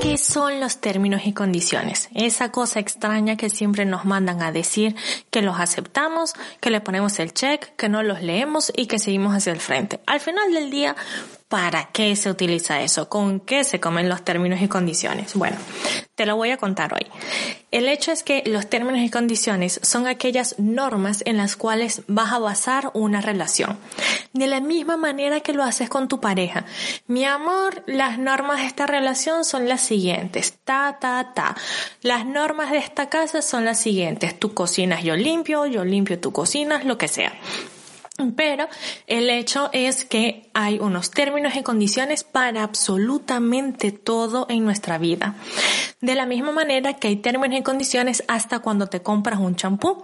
¿Qué son los términos y condiciones? Esa cosa extraña que siempre nos mandan a decir que los aceptamos, que le ponemos el check, que no los leemos y que seguimos hacia el frente. Al final del día, ¿Para qué se utiliza eso? ¿Con qué se comen los términos y condiciones? Bueno, te lo voy a contar hoy. El hecho es que los términos y condiciones son aquellas normas en las cuales vas a basar una relación. De la misma manera que lo haces con tu pareja. Mi amor, las normas de esta relación son las siguientes. Ta, ta, ta. Las normas de esta casa son las siguientes. Tú cocinas, yo limpio, yo limpio, tú cocinas, lo que sea. Pero el hecho es que hay unos términos y condiciones para absolutamente todo en nuestra vida. De la misma manera que hay términos y condiciones hasta cuando te compras un champú,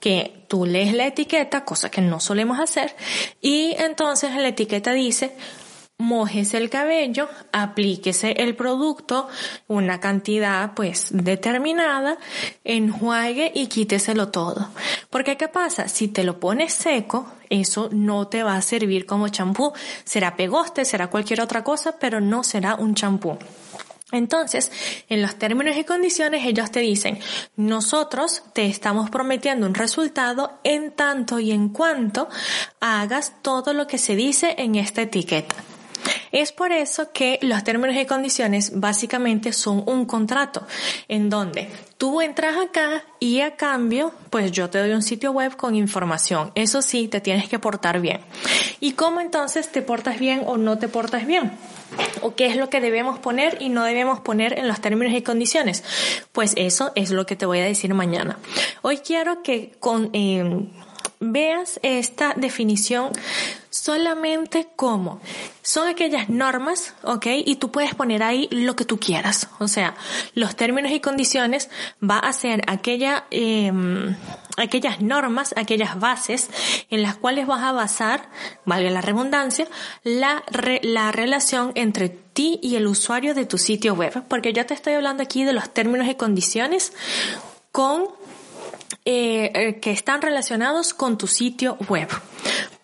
que tú lees la etiqueta, cosa que no solemos hacer, y entonces la etiqueta dice mojese el cabello, aplíquese el producto, una cantidad pues determinada, enjuague y quíteselo todo. Porque ¿qué pasa? Si te lo pones seco, eso no te va a servir como champú. Será pegoste, será cualquier otra cosa, pero no será un champú. Entonces, en los términos y condiciones, ellos te dicen, nosotros te estamos prometiendo un resultado en tanto y en cuanto hagas todo lo que se dice en esta etiqueta. Es por eso que los términos y condiciones básicamente son un contrato en donde tú entras acá y a cambio, pues yo te doy un sitio web con información. Eso sí, te tienes que portar bien. ¿Y cómo entonces te portas bien o no te portas bien? ¿O qué es lo que debemos poner y no debemos poner en los términos y condiciones? Pues eso es lo que te voy a decir mañana. Hoy quiero que. Eh, veas esta definición solamente como son aquellas normas, ¿ok? Y tú puedes poner ahí lo que tú quieras. O sea, los términos y condiciones va a ser aquella, em, aquellas normas, aquellas bases en las cuales vas a basar, valga la redundancia, la, la relación entre ti y el usuario de tu sitio web. Porque yo te estoy hablando aquí de los términos y condiciones con eh, eh, que están relacionados con tu sitio web.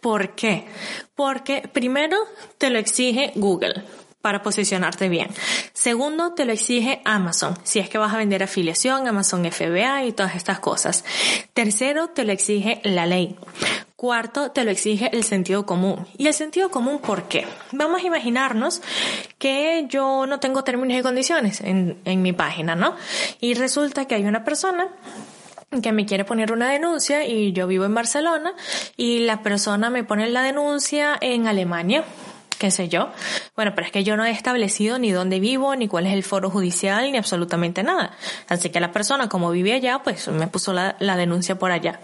¿Por qué? Porque primero te lo exige Google para posicionarte bien. Segundo, te lo exige Amazon, si es que vas a vender afiliación, Amazon FBA y todas estas cosas. Tercero, te lo exige la ley. Cuarto, te lo exige el sentido común. ¿Y el sentido común por qué? Vamos a imaginarnos que yo no tengo términos y condiciones en, en mi página, ¿no? Y resulta que hay una persona que me quiere poner una denuncia y yo vivo en Barcelona y la persona me pone la denuncia en Alemania qué sé yo. Bueno, pero es que yo no he establecido ni dónde vivo, ni cuál es el foro judicial, ni absolutamente nada. Así que la persona, como vive allá, pues me puso la, denuncia por allá.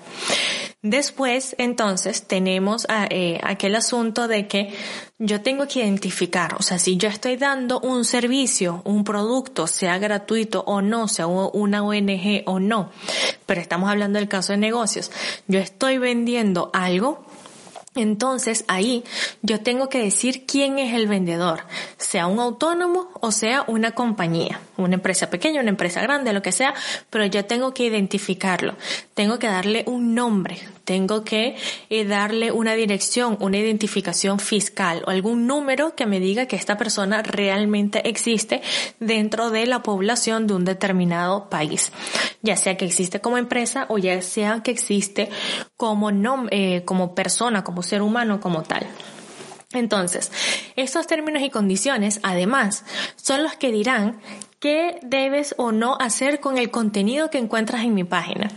Después, entonces, tenemos eh, aquel asunto de que yo tengo que identificar, o sea, si yo estoy dando un servicio, un producto, sea gratuito o no, sea una ONG o no, pero estamos hablando del caso de negocios, yo estoy vendiendo algo, entonces ahí yo tengo que decir quién es el vendedor, sea un autónomo o sea una compañía, una empresa pequeña, una empresa grande, lo que sea, pero yo tengo que identificarlo, tengo que darle un nombre, tengo que eh, darle una dirección, una identificación fiscal o algún número que me diga que esta persona realmente existe dentro de la población de un determinado país, ya sea que existe como empresa o ya sea que existe como, eh, como persona, como ser humano como tal. Entonces, estos términos y condiciones, además, son los que dirán qué debes o no hacer con el contenido que encuentras en mi página.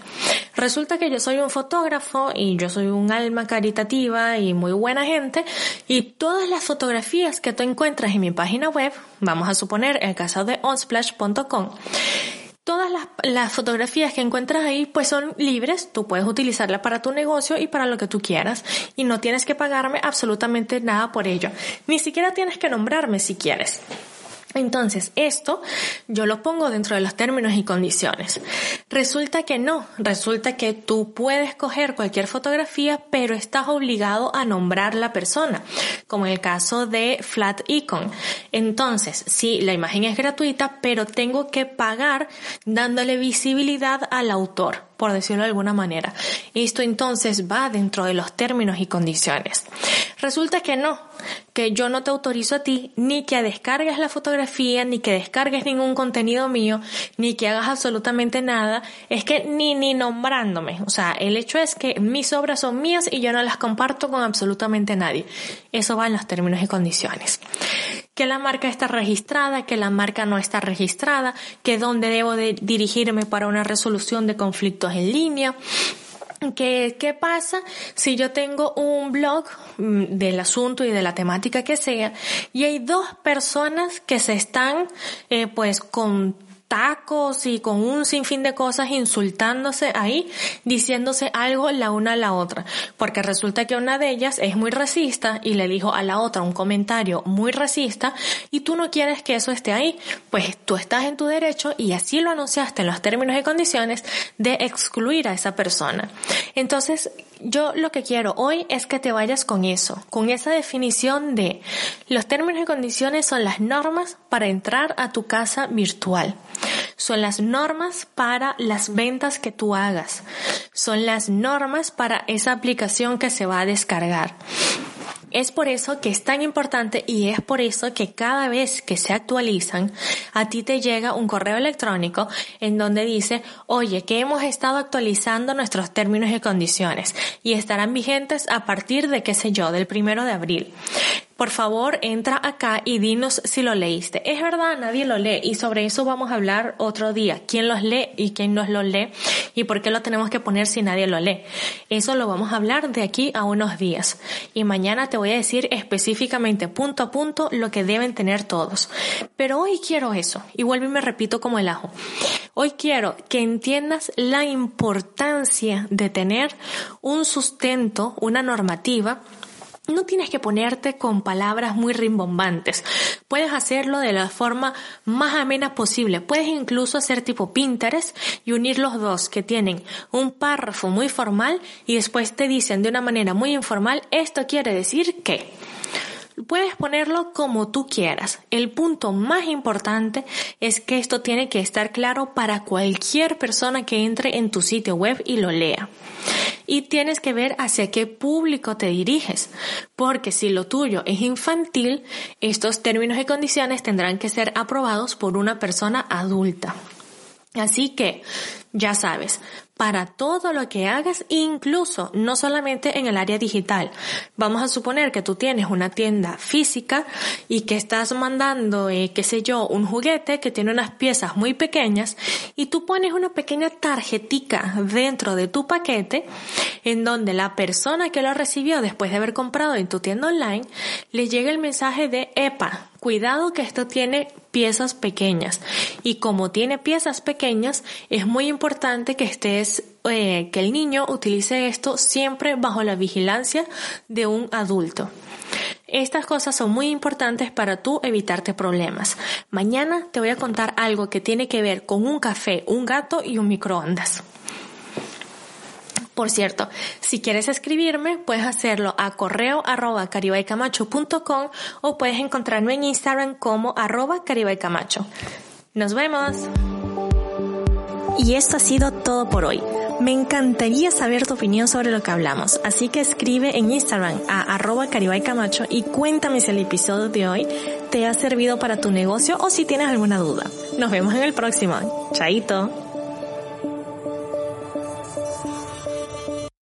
Resulta que yo soy un fotógrafo y yo soy un alma caritativa y muy buena gente y todas las fotografías que tú encuentras en mi página web, vamos a suponer el caso de onsplash.com, Todas las, fotografías que encuentras ahí pues son libres, tú puedes utilizarlas para tu negocio y para lo que tú quieras y no tienes que pagarme absolutamente nada por ello. Ni siquiera tienes que nombrarme si quieres. Entonces, esto yo lo pongo dentro de los términos y condiciones. Resulta que no, resulta que tú puedes coger cualquier fotografía, pero estás obligado a nombrar la persona, como en el caso de Flat Icon. Entonces, sí, la imagen es gratuita, pero tengo que pagar dándole visibilidad al autor por decirlo de alguna manera. Esto entonces va dentro de los términos y condiciones. Resulta que no, que yo no te autorizo a ti ni que descargues la fotografía, ni que descargues ningún contenido mío, ni que hagas absolutamente nada. Es que ni, ni nombrándome. O sea, el hecho es que mis obras son mías y yo no las comparto con absolutamente nadie. Eso va en los términos y condiciones que la marca está registrada, que la marca no está registrada, que dónde debo de dirigirme para una resolución de conflictos en línea. ¿Qué, ¿Qué pasa si yo tengo un blog mm, del asunto y de la temática que sea y hay dos personas que se están eh, pues con tacos y con un sinfín de cosas insultándose ahí, diciéndose algo la una a la otra, porque resulta que una de ellas es muy racista y le dijo a la otra un comentario muy racista y tú no quieres que eso esté ahí, pues tú estás en tu derecho y así lo anunciaste en los términos y condiciones de excluir a esa persona. Entonces, yo lo que quiero hoy es que te vayas con eso, con esa definición de los términos y condiciones son las normas para entrar a tu casa virtual. Son las normas para las ventas que tú hagas. Son las normas para esa aplicación que se va a descargar. Es por eso que es tan importante y es por eso que cada vez que se actualizan, a ti te llega un correo electrónico en donde dice, oye, que hemos estado actualizando nuestros términos y condiciones y estarán vigentes a partir de, qué sé yo, del primero de abril por favor entra acá y dinos si lo leíste. Es verdad, nadie lo lee y sobre eso vamos a hablar otro día. ¿Quién los lee y quién no los lee? ¿Y por qué lo tenemos que poner si nadie lo lee? Eso lo vamos a hablar de aquí a unos días. Y mañana te voy a decir específicamente punto a punto lo que deben tener todos. Pero hoy quiero eso. Y vuelvo y me repito como el ajo. Hoy quiero que entiendas la importancia de tener un sustento, una normativa no tienes que ponerte con palabras muy rimbombantes. Puedes hacerlo de la forma más amena posible. Puedes incluso hacer tipo Pinterest y unir los dos que tienen un párrafo muy formal y después te dicen de una manera muy informal, esto quiere decir que. Puedes ponerlo como tú quieras. El punto más importante es que esto tiene que estar claro para cualquier persona que entre en tu sitio web y lo lea y tienes que ver hacia qué público te diriges, porque si lo tuyo es infantil, estos términos y condiciones tendrán que ser aprobados por una persona adulta. Así que, ya sabes, para todo lo que hagas, incluso no solamente en el área digital. Vamos a suponer que tú tienes una tienda física y que estás mandando, eh, qué sé yo, un juguete que tiene unas piezas muy pequeñas y tú pones una pequeña tarjetica dentro de tu paquete en donde la persona que lo recibió después de haber comprado en tu tienda online le llega el mensaje de EPA, cuidado que esto tiene piezas pequeñas y como tiene piezas pequeñas es muy importante que estés eh, que el niño utilice esto siempre bajo la vigilancia de un adulto. Estas cosas son muy importantes para tú evitarte problemas. Mañana te voy a contar algo que tiene que ver con un café, un gato y un microondas. Por cierto, si quieres escribirme, puedes hacerlo a correo arroba caribaycamacho.com o puedes encontrarme en Instagram como arroba caribaycamacho. Nos vemos. Y esto ha sido todo por hoy. Me encantaría saber tu opinión sobre lo que hablamos, así que escribe en Instagram a arroba caribaycamacho y cuéntame si el episodio de hoy te ha servido para tu negocio o si tienes alguna duda. Nos vemos en el próximo. Chaito.